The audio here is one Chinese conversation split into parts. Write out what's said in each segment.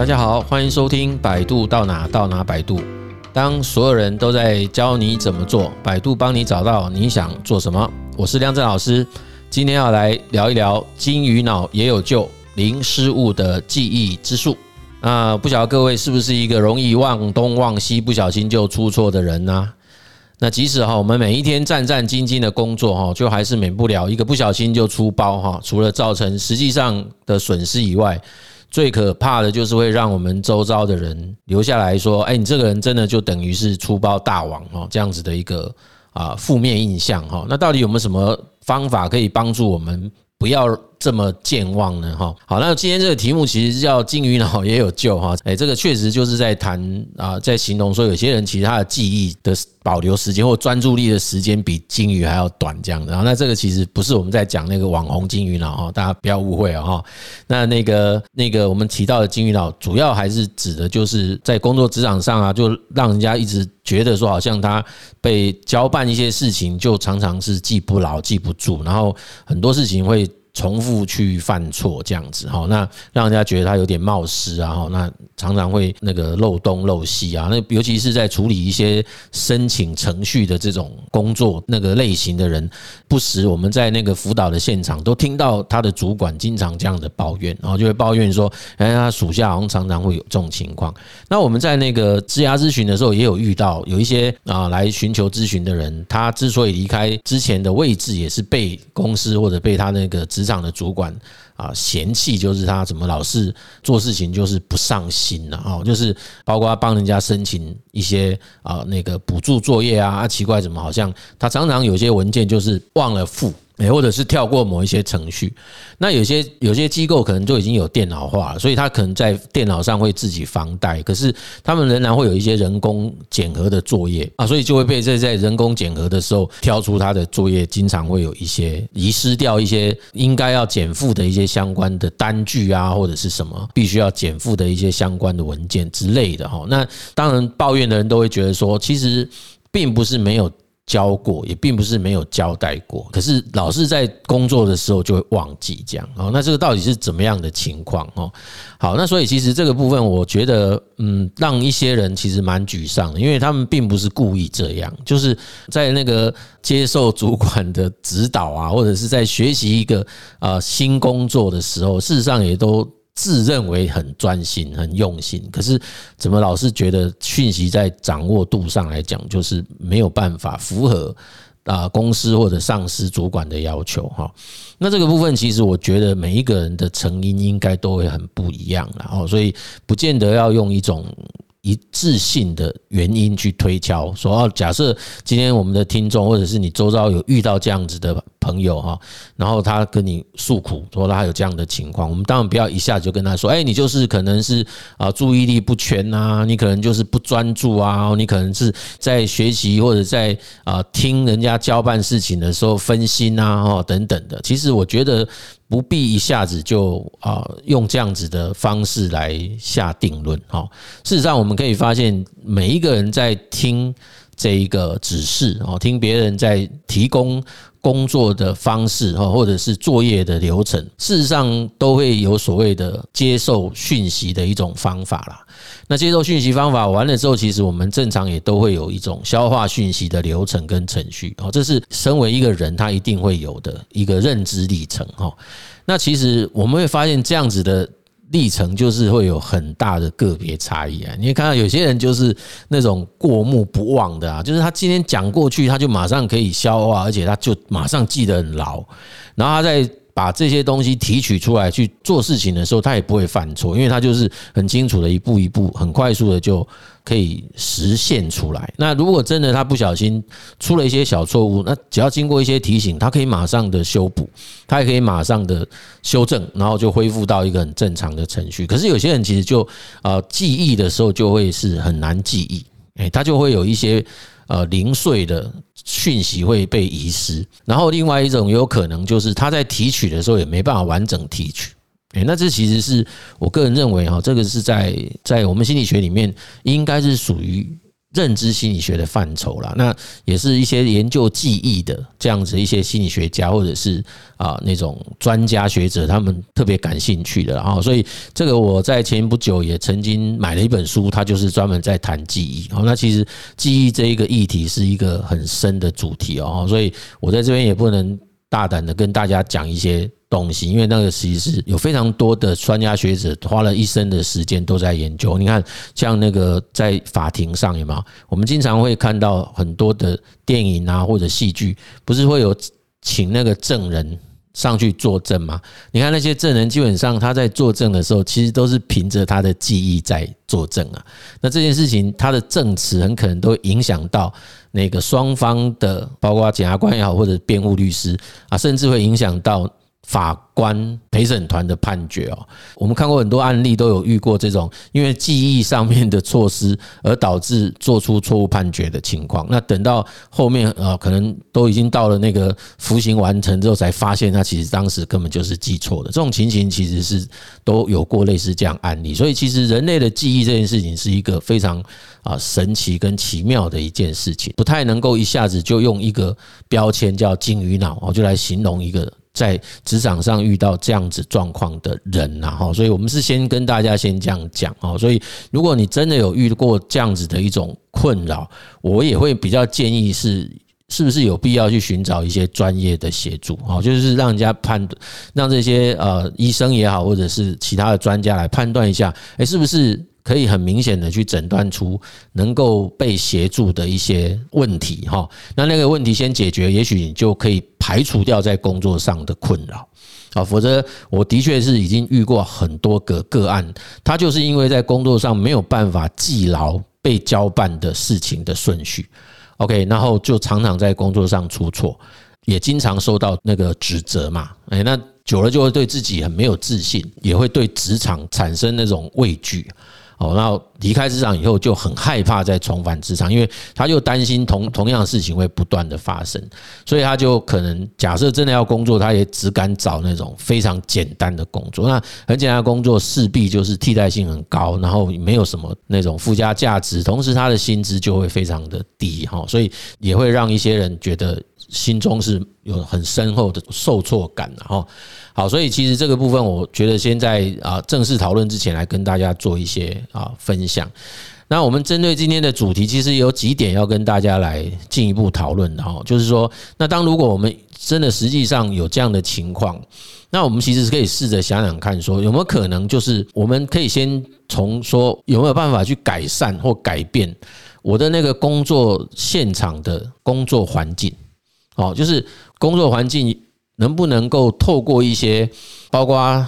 大家好，欢迎收听百度到哪到哪百度。当所有人都在教你怎么做，百度帮你找到你想做什么。我是亮震老师，今天要来聊一聊金鱼脑也有救，零失误的记忆之术。那不晓得各位是不是一个容易忘东忘西、不小心就出错的人呢？那即使哈，我们每一天战战兢兢的工作哈，就还是免不了一个不小心就出包哈。除了造成实际上的损失以外，最可怕的就是会让我们周遭的人留下来说：“哎，你这个人真的就等于是粗暴大王哦，这样子的一个啊负面印象哈。”那到底有没有什么方法可以帮助我们不要这么健忘呢，哈，好，那今天这个题目其实叫金鱼脑 也有救哈，哎，这个确实就是在谈啊，在形容说有些人其实他的记忆的保留时间或专注力的时间比金鱼还要短这样的，然后那这个其实不是我们在讲那个网红金鱼脑哈，大家不要误会啊哈，那那个那个我们提到的金鱼脑，主要还是指的就是在工作职场上啊，就让人家一直觉得说好像他被交办一些事情，就常常是记不牢、记不住，然后很多事情会。重复去犯错这样子哈，那让人家觉得他有点冒失啊哈，那常常会那个漏洞漏西啊，那尤其是在处理一些申请程序的这种工作那个类型的人，不时我们在那个辅导的现场都听到他的主管经常这样的抱怨，然后就会抱怨说，哎，他属下好像常常会有这种情况。那我们在那个质押咨询的时候，也有遇到有一些啊来寻求咨询的人，他之所以离开之前的位置，也是被公司或者被他那个。职场的主管啊，嫌弃就是他怎么老是做事情就是不上心了哦，就是包括帮人家申请一些啊那个补助作业啊，奇怪怎么好像他常常有些文件就是忘了付。或者是跳过某一些程序，那有些有些机构可能就已经有电脑化了，所以他可能在电脑上会自己防呆，可是他们仍然会有一些人工检核的作业啊，所以就会被在在人工检核的时候挑出他的作业，经常会有一些遗失掉一些应该要减负的一些相关的单据啊，或者是什么必须要减负的一些相关的文件之类的哈。那当然抱怨的人都会觉得说，其实并不是没有。教过也并不是没有交代过，可是老是在工作的时候就会忘记这样哦。那这个到底是怎么样的情况哦？好，那所以其实这个部分，我觉得嗯，让一些人其实蛮沮丧的，因为他们并不是故意这样，就是在那个接受主管的指导啊，或者是在学习一个啊新工作的时候，事实上也都。自认为很专心、很用心，可是怎么老是觉得讯息在掌握度上来讲，就是没有办法符合啊公司或者上司主管的要求哈。那这个部分其实我觉得每一个人的成因应该都会很不一样，然后所以不见得要用一种。一致性的原因去推敲，说哦，假设今天我们的听众或者是你周遭有遇到这样子的朋友哈，然后他跟你诉苦，说他有这样的情况，我们当然不要一下子就跟他说，哎，你就是可能是啊注意力不全呐，你可能就是不专注啊，你可能是在学习或者在啊听人家交办事情的时候分心啊，哦等等的。其实我觉得。不必一下子就啊用这样子的方式来下定论哈。事实上，我们可以发现，每一个人在听这一个指示哦，听别人在提供工作的方式哈，或者是作业的流程，事实上都会有所谓的接受讯息的一种方法啦。那接受讯息方法完了之后，其实我们正常也都会有一种消化讯息的流程跟程序哦，这是身为一个人他一定会有的一个认知历程哈。那其实我们会发现这样子的历程就是会有很大的个别差异啊。你会看到有些人就是那种过目不忘的啊，就是他今天讲过去，他就马上可以消化，而且他就马上记得很牢，然后他在。把这些东西提取出来去做事情的时候，他也不会犯错，因为他就是很清楚的一步一步、很快速的就可以实现出来。那如果真的他不小心出了一些小错误，那只要经过一些提醒，他可以马上的修补，他也可以马上的修正，然后就恢复到一个很正常的程序。可是有些人其实就啊记忆的时候就会是很难记忆，诶，他就会有一些。呃，零碎的讯息会被遗失，然后另外一种有可能就是他在提取的时候也没办法完整提取，诶，那这其实是我个人认为哈，这个是在在我们心理学里面应该是属于认知心理学的范畴啦，那也是一些研究记忆的这样子一些心理学家或者是啊那种专家学者，他们特别感兴趣的。然后，所以这个我在前不久也曾经买了一本书，它就是专门在谈记忆。好，那其实记忆这一个议题是一个很深的主题哦，所以我在这边也不能大胆的跟大家讲一些。东西，因为那个其实有非常多的专家学者花了一生的时间都在研究。你看，像那个在法庭上有没有？我们经常会看到很多的电影啊，或者戏剧，不是会有请那个证人上去作证吗？你看那些证人，基本上他在作证的时候，其实都是凭着他的记忆在作证啊。那这件事情，他的证词很可能都影响到那个双方的，包括检察官也好，或者辩护律师啊，甚至会影响到。法官陪审团的判决哦，我们看过很多案例，都有遇过这种因为记忆上面的措施而导致做出错误判决的情况。那等到后面啊，可能都已经到了那个服刑完成之后，才发现他其实当时根本就是记错的。这种情形其实是都有过类似这样案例。所以其实人类的记忆这件事情是一个非常啊神奇跟奇妙的一件事情，不太能够一下子就用一个标签叫金鱼脑哦，就来形容一个。在职场上遇到这样子状况的人呐，哈，所以我们是先跟大家先这样讲哦。所以如果你真的有遇过这样子的一种困扰，我也会比较建议是，是不是有必要去寻找一些专业的协助啊？就是让人家判断，让这些呃医生也好，或者是其他的专家来判断一下，诶，是不是？可以很明显的去诊断出能够被协助的一些问题哈，那那个问题先解决，也许你就可以排除掉在工作上的困扰。啊，否则我的确是已经遇过很多个个案，他就是因为在工作上没有办法记牢被交办的事情的顺序，OK，然后就常常在工作上出错，也经常受到那个指责嘛，哎，那久了就会对自己很没有自信，也会对职场产生那种畏惧。哦，然后离开职场以后就很害怕再重返职场，因为他就担心同同样的事情会不断的发生，所以他就可能假设真的要工作，他也只敢找那种非常简单的工作。那很简单的工作势必就是替代性很高，然后没有什么那种附加价值，同时他的薪资就会非常的低哈，所以也会让一些人觉得心中是有很深厚的受挫感，的哈。好，所以其实这个部分，我觉得先在啊正式讨论之前，来跟大家做一些啊分享。那我们针对今天的主题，其实有几点要跟大家来进一步讨论的哈，就是说，那当如果我们真的实际上有这样的情况，那我们其实是可以试着想想看，说有没有可能，就是我们可以先从说有没有办法去改善或改变我的那个工作现场的工作环境，哦，就是工作环境。能不能够透过一些，包括啊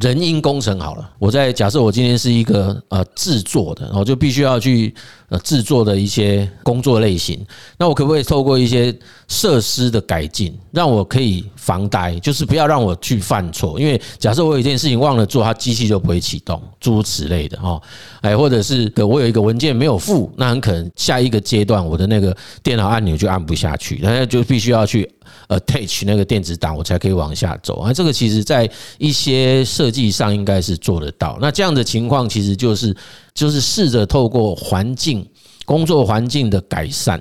人因工程好了，我在假设我今天是一个呃制作的，然后就必须要去呃制作的一些工作类型，那我可不可以透过一些设施的改进，让我可以防呆，就是不要让我去犯错，因为假设我有一件事情忘了做，它机器就不会启动，诸如此类的哈，哎，或者是我有一个文件没有附，那很可能下一个阶段我的那个电脑按钮就按不下去，那就必须要去。Attach 那个电子档，我才可以往下走啊。这个其实在一些设计上应该是做得到。那这样的情况其实就是就是试着透过环境工作环境的改善，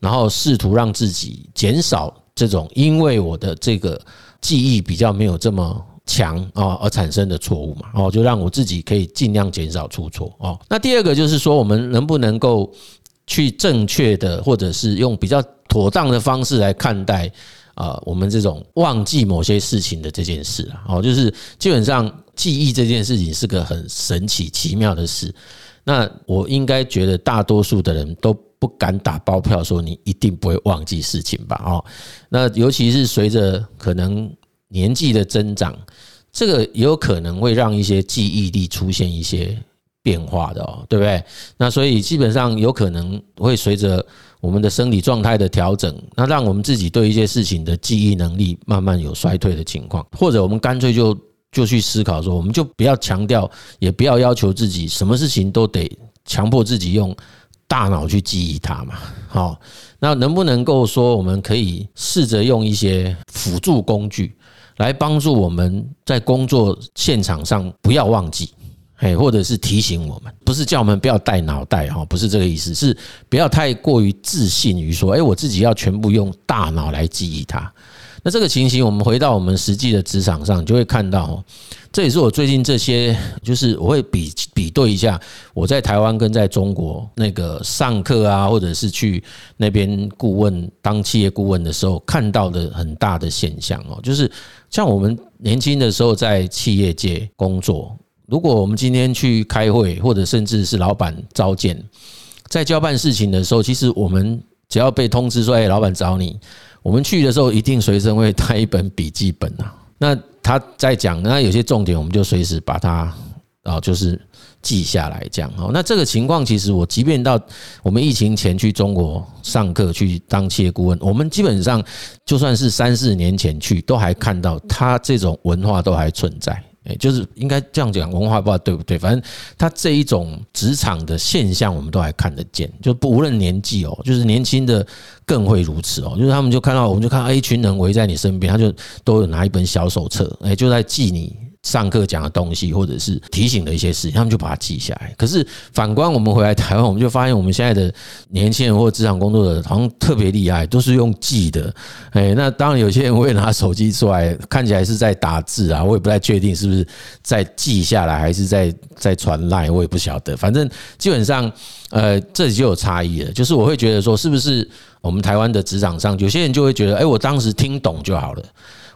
然后试图让自己减少这种因为我的这个记忆比较没有这么强啊而产生的错误嘛。哦，就让我自己可以尽量减少出错哦。那第二个就是说，我们能不能够去正确的，或者是用比较妥当的方式来看待。啊，我们这种忘记某些事情的这件事啊，哦，就是基本上记忆这件事情是个很神奇奇妙的事。那我应该觉得大多数的人都不敢打包票说你一定不会忘记事情吧？哦，那尤其是随着可能年纪的增长，这个也有可能会让一些记忆力出现一些变化的哦，对不对？那所以基本上有可能会随着。我们的生理状态的调整，那让我们自己对一些事情的记忆能力慢慢有衰退的情况，或者我们干脆就就去思考说，我们就不要强调，也不要要求自己什么事情都得强迫自己用大脑去记忆它嘛。好，那能不能够说，我们可以试着用一些辅助工具来帮助我们在工作现场上不要忘记。哎，或者是提醒我们，不是叫我们不要带脑袋哈，不是这个意思，是不要太过于自信于说，哎，我自己要全部用大脑来记忆它。那这个情形，我们回到我们实际的职场上，就会看到，这也是我最近这些，就是我会比比对一下我在台湾跟在中国那个上课啊，或者是去那边顾问当企业顾问的时候看到的很大的现象哦，就是像我们年轻的时候在企业界工作，如果我们今天去开会，或者甚至是老板召见，在交办事情的时候，其实我们只要被通知说，哎，老板找你。我们去的时候一定随身会带一本笔记本啊。那他在讲，那有些重点我们就随时把它啊，就是记下来这样。哦，那这个情况其实我即便到我们疫情前去中国上课去当企业顾问，我们基本上就算是三四年前去，都还看到他这种文化都还存在。哎，就是应该这样讲，文化不知道对不对？反正他这一种职场的现象，我们都还看得见。就不无论年纪哦，就是年轻的更会如此哦。就是他们就看到，我们就看到一群人围在你身边，他就都有拿一本小手册，哎，就在记你。上课讲的东西，或者是提醒的一些事情，他们就把它记下来。可是反观我们回来台湾，我们就发现我们现在的年轻人或职场工作者好像特别厉害，都是用记的。哎，那当然有些人会拿手机出来，看起来是在打字啊，我也不太确定是不是在记下来，还是在在传赖，我也不晓得。反正基本上，呃，这里就有差异了。就是我会觉得说，是不是我们台湾的职场上，有些人就会觉得，哎，我当时听懂就好了。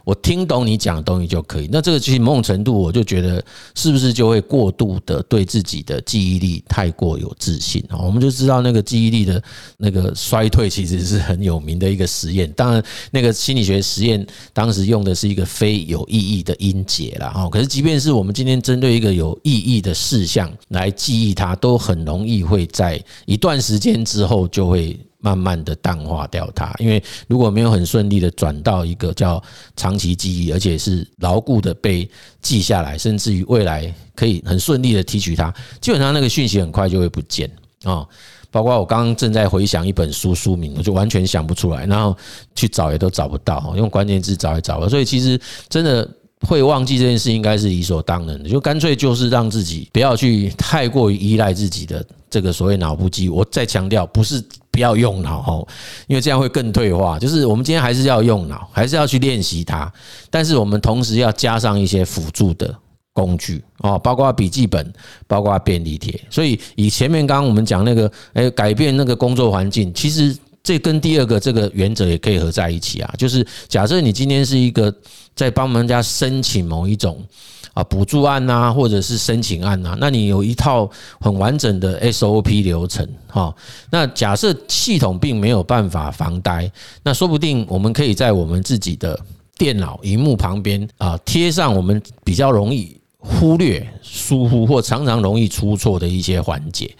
我听懂你讲的东西就可以，那这个其实某种程度，我就觉得是不是就会过度的对自己的记忆力太过有自信啊？我们就知道那个记忆力的那个衰退其实是很有名的一个实验。当然，那个心理学实验当时用的是一个非有意义的音节啦。哈。可是，即便是我们今天针对一个有意义的事项来记忆它，都很容易会在一段时间之后就会。慢慢的淡化掉它，因为如果没有很顺利的转到一个叫长期记忆，而且是牢固的被记下来，甚至于未来可以很顺利的提取它，基本上那个讯息很快就会不见啊。包括我刚刚正在回想一本书书名，我就完全想不出来，然后去找也都找不到，用关键字找也找不到，所以其实真的。会忘记这件事应该是理所当然的，就干脆就是让自己不要去太过于依赖自己的这个所谓脑部记忆。我再强调，不是不要用脑哦，因为这样会更退化。就是我们今天还是要用脑，还是要去练习它，但是我们同时要加上一些辅助的工具哦，包括笔记本，包括便利贴。所以以前面刚刚我们讲那个，诶，改变那个工作环境，其实。这跟第二个这个原则也可以合在一起啊，就是假设你今天是一个在帮人家申请某一种啊补助案呐，或者是申请案呐，那你有一套很完整的 SOP 流程哈。那假设系统并没有办法防呆，那说不定我们可以在我们自己的电脑荧幕旁边啊贴上我们比较容易忽略、疏忽或常常容易出错的一些环节。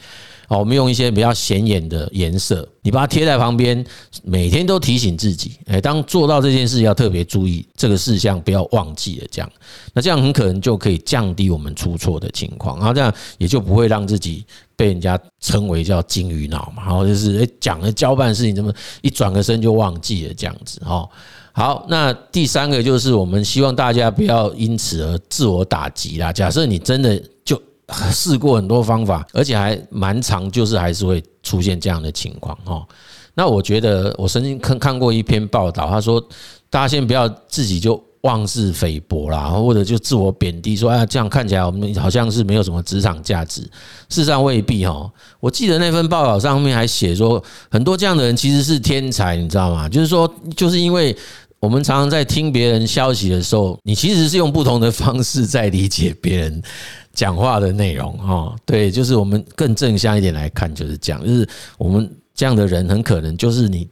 好，我们用一些比较显眼的颜色，你把它贴在旁边，每天都提醒自己，哎，当做到这件事要特别注意这个事项，不要忘记了。这样，那这样很可能就可以降低我们出错的情况，然后这样也就不会让自己被人家称为叫金鱼脑嘛。然后就是哎，讲了交办事情，怎么一转个身就忘记了这样子。哦，好，那第三个就是我们希望大家不要因此而自我打击啦。假设你真的。试过很多方法，而且还蛮长，就是还是会出现这样的情况哦。那我觉得我曾经看看过一篇报道，他说大家先不要自己就妄自菲薄啦，或者就自我贬低说，哎，这样看起来我们好像是没有什么职场价值。事实上未必哦。我记得那份报道上面还写说，很多这样的人其实是天才，你知道吗？就是说，就是因为。我们常常在听别人消息的时候，你其实是用不同的方式在理解别人讲话的内容哈。对，就是我们更正向一点来看，就是这样，就是我们这样的人很可能就是你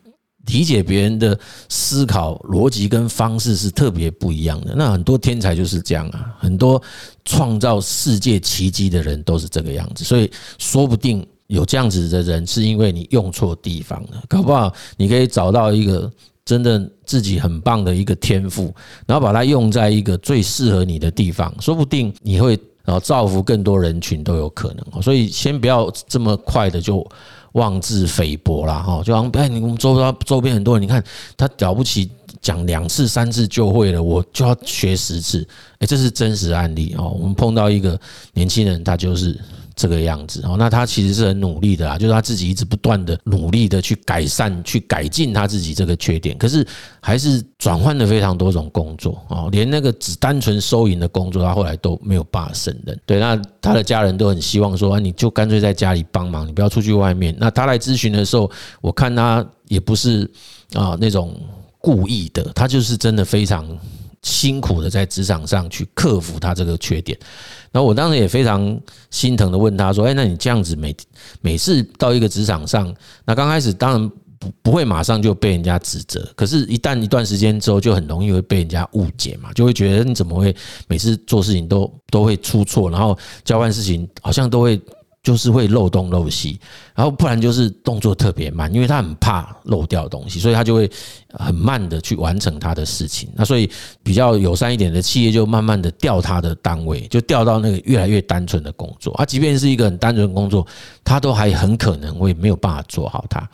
理解别人的思考逻辑跟方式是特别不一样的。那很多天才就是这样啊，很多创造世界奇迹的人都是这个样子。所以说不定有这样子的人，是因为你用错地方了，搞不好你可以找到一个。真的自己很棒的一个天赋，然后把它用在一个最适合你的地方，说不定你会然后造福更多人群都有可能。所以先不要这么快的就妄自菲薄啦哈，就好像哎，你我们周遭周边很多人，你看他了不起。讲两次三次就会了，我就要学十次。哎，这是真实案例哦。我们碰到一个年轻人，他就是。这个样子哦，那他其实是很努力的啊，就是他自己一直不断的努力的去改善、去改进他自己这个缺点，可是还是转换了非常多种工作哦，连那个只单纯收银的工作，他后来都没有办法胜任。对，那他的家人都很希望说，你就干脆在家里帮忙，你不要出去外面。那他来咨询的时候，我看他也不是啊那种故意的，他就是真的非常。辛苦的在职场上去克服他这个缺点，然后我当时也非常心疼的问他说：“哎，那你这样子每每次到一个职场上，那刚开始当然不不会马上就被人家指责，可是，一旦一段时间之后，就很容易会被人家误解嘛，就会觉得你怎么会每次做事情都都会出错，然后交换事情好像都会。”就是会漏洞漏西，然后不然就是动作特别慢，因为他很怕漏掉东西，所以他就会很慢的去完成他的事情。那所以比较友善一点的企业就慢慢的调他的单位，就调到那个越来越单纯的工作。他即便是一个很单纯的工作，他都还很可能会没有办法做好它。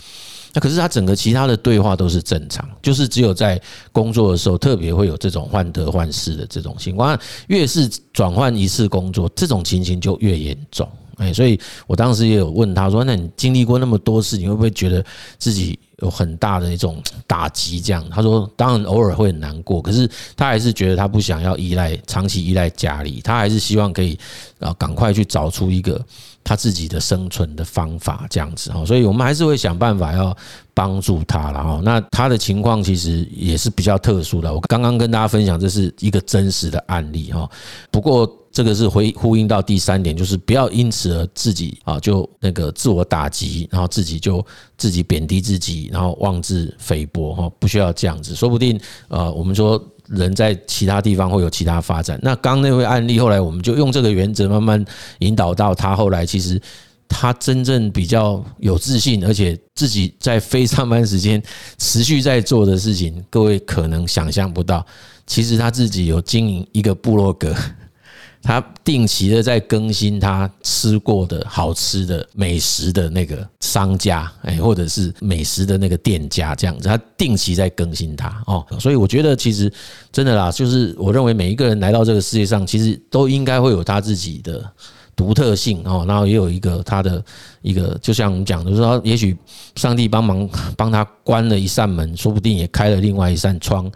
那可是他整个其他的对话都是正常，就是只有在工作的时候特别会有这种患得患失的这种情况。越是转换一次工作，这种情形就越严重。哎，所以我当时也有问他说：“那你经历过那么多事，你会不会觉得自己有很大的一种打击？”这样，他说：“当然偶尔会很难过，可是他还是觉得他不想要依赖，长期依赖家里，他还是希望可以啊赶快去找出一个他自己的生存的方法，这样子哈。所以我们还是会想办法要帮助他了哈。那他的情况其实也是比较特殊的，我刚刚跟大家分享这是一个真实的案例哈。不过。这个是回呼应到第三点，就是不要因此而自己啊就那个自我打击，然后自己就自己贬低自己，然后妄自菲薄哈，不需要这样子。说不定呃，我们说人在其他地方会有其他发展。那刚那位案例，后来我们就用这个原则慢慢引导到他后来，其实他真正比较有自信，而且自己在非上班时间持续在做的事情，各位可能想象不到，其实他自己有经营一个部落格。他定期的在更新他吃过的好吃的美食的那个商家，哎，或者是美食的那个店家这样子，他定期在更新他哦，所以我觉得其实真的啦，就是我认为每一个人来到这个世界上，其实都应该会有他自己的独特性哦，然后也有一个他的一个，就像我们讲的说，也许上帝帮忙帮他关了一扇门，说不定也开了另外一扇窗。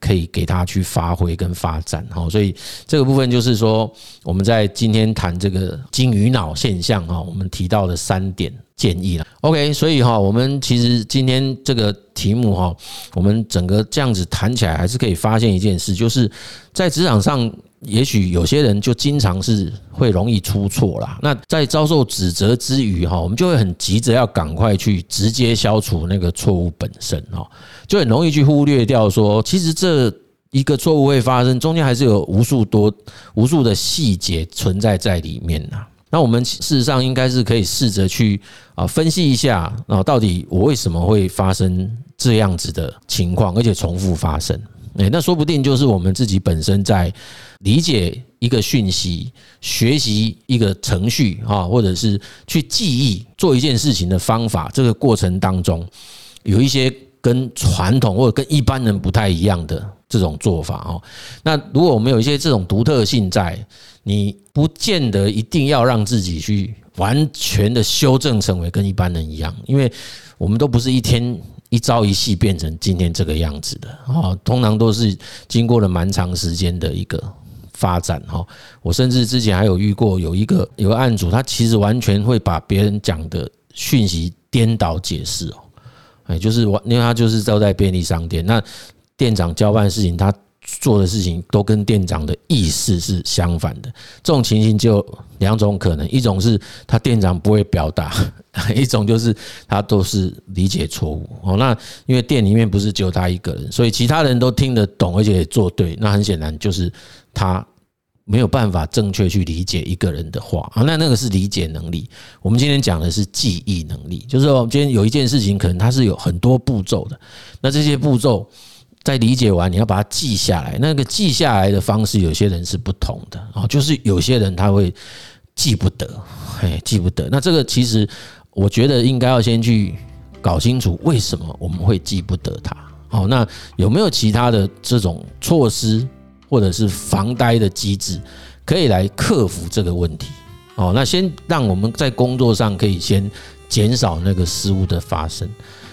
可以给他去发挥跟发展，哈，所以这个部分就是说，我们在今天谈这个金鱼脑现象，哈，我们提到的三点建议了。OK，所以哈，我们其实今天这个题目哈，我们整个这样子谈起来，还是可以发现一件事，就是在职场上。也许有些人就经常是会容易出错啦。那在遭受指责之余，哈，我们就会很急着要赶快去直接消除那个错误本身，哈，就很容易去忽略掉说，其实这一个错误会发生，中间还是有无数多、无数的细节存在在里面呐。那我们事实上应该是可以试着去啊分析一下啊，到底我为什么会发生这样子的情况，而且重复发生。那说不定就是我们自己本身在理解一个讯息、学习一个程序啊，或者是去记忆做一件事情的方法，这个过程当中有一些跟传统或者跟一般人不太一样的这种做法哦。那如果我们有一些这种独特性在，你不见得一定要让自己去完全的修正成为跟一般人一样，因为我们都不是一天。一朝一夕变成今天这个样子的啊，通常都是经过了蛮长时间的一个发展哈。我甚至之前还有遇过有一个有个案主，他其实完全会把别人讲的讯息颠倒解释哦，哎，就是我因为他就是招在便利商店，那店长交办事情他。做的事情都跟店长的意思是相反的，这种情形就两种可能，一种是他店长不会表达，一种就是他都是理解错误哦。那因为店里面不是只有他一个人，所以其他人都听得懂，而且也做对。那很显然就是他没有办法正确去理解一个人的话啊。那那个是理解能力。我们今天讲的是记忆能力，就是说今天有一件事情，可能它是有很多步骤的，那这些步骤。在理解完，你要把它记下来。那个记下来的方式，有些人是不同的啊，就是有些人他会记不得，哎，记不得。那这个其实，我觉得应该要先去搞清楚为什么我们会记不得它好，那有没有其他的这种措施或者是防呆的机制，可以来克服这个问题？哦，那先让我们在工作上可以先减少那个失误的发生。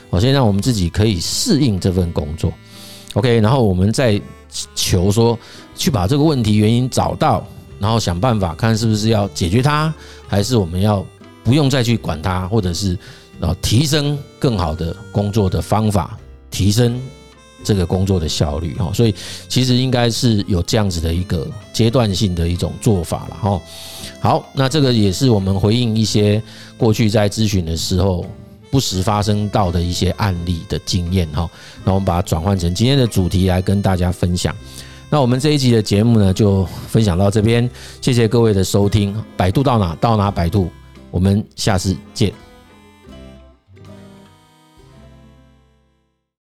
我先让我们自己可以适应这份工作，OK，然后我们再求说去把这个问题原因找到，然后想办法看是不是要解决它，还是我们要不用再去管它，或者是然后提升更好的工作的方法，提升这个工作的效率哈。所以其实应该是有这样子的一个阶段性的一种做法了哈。好，那这个也是我们回应一些过去在咨询的时候。不时发生到的一些案例的经验哈，那我们把它转换成今天的主题来跟大家分享。那我们这一集的节目呢，就分享到这边，谢谢各位的收听。百度到哪到哪百度，我们下次见。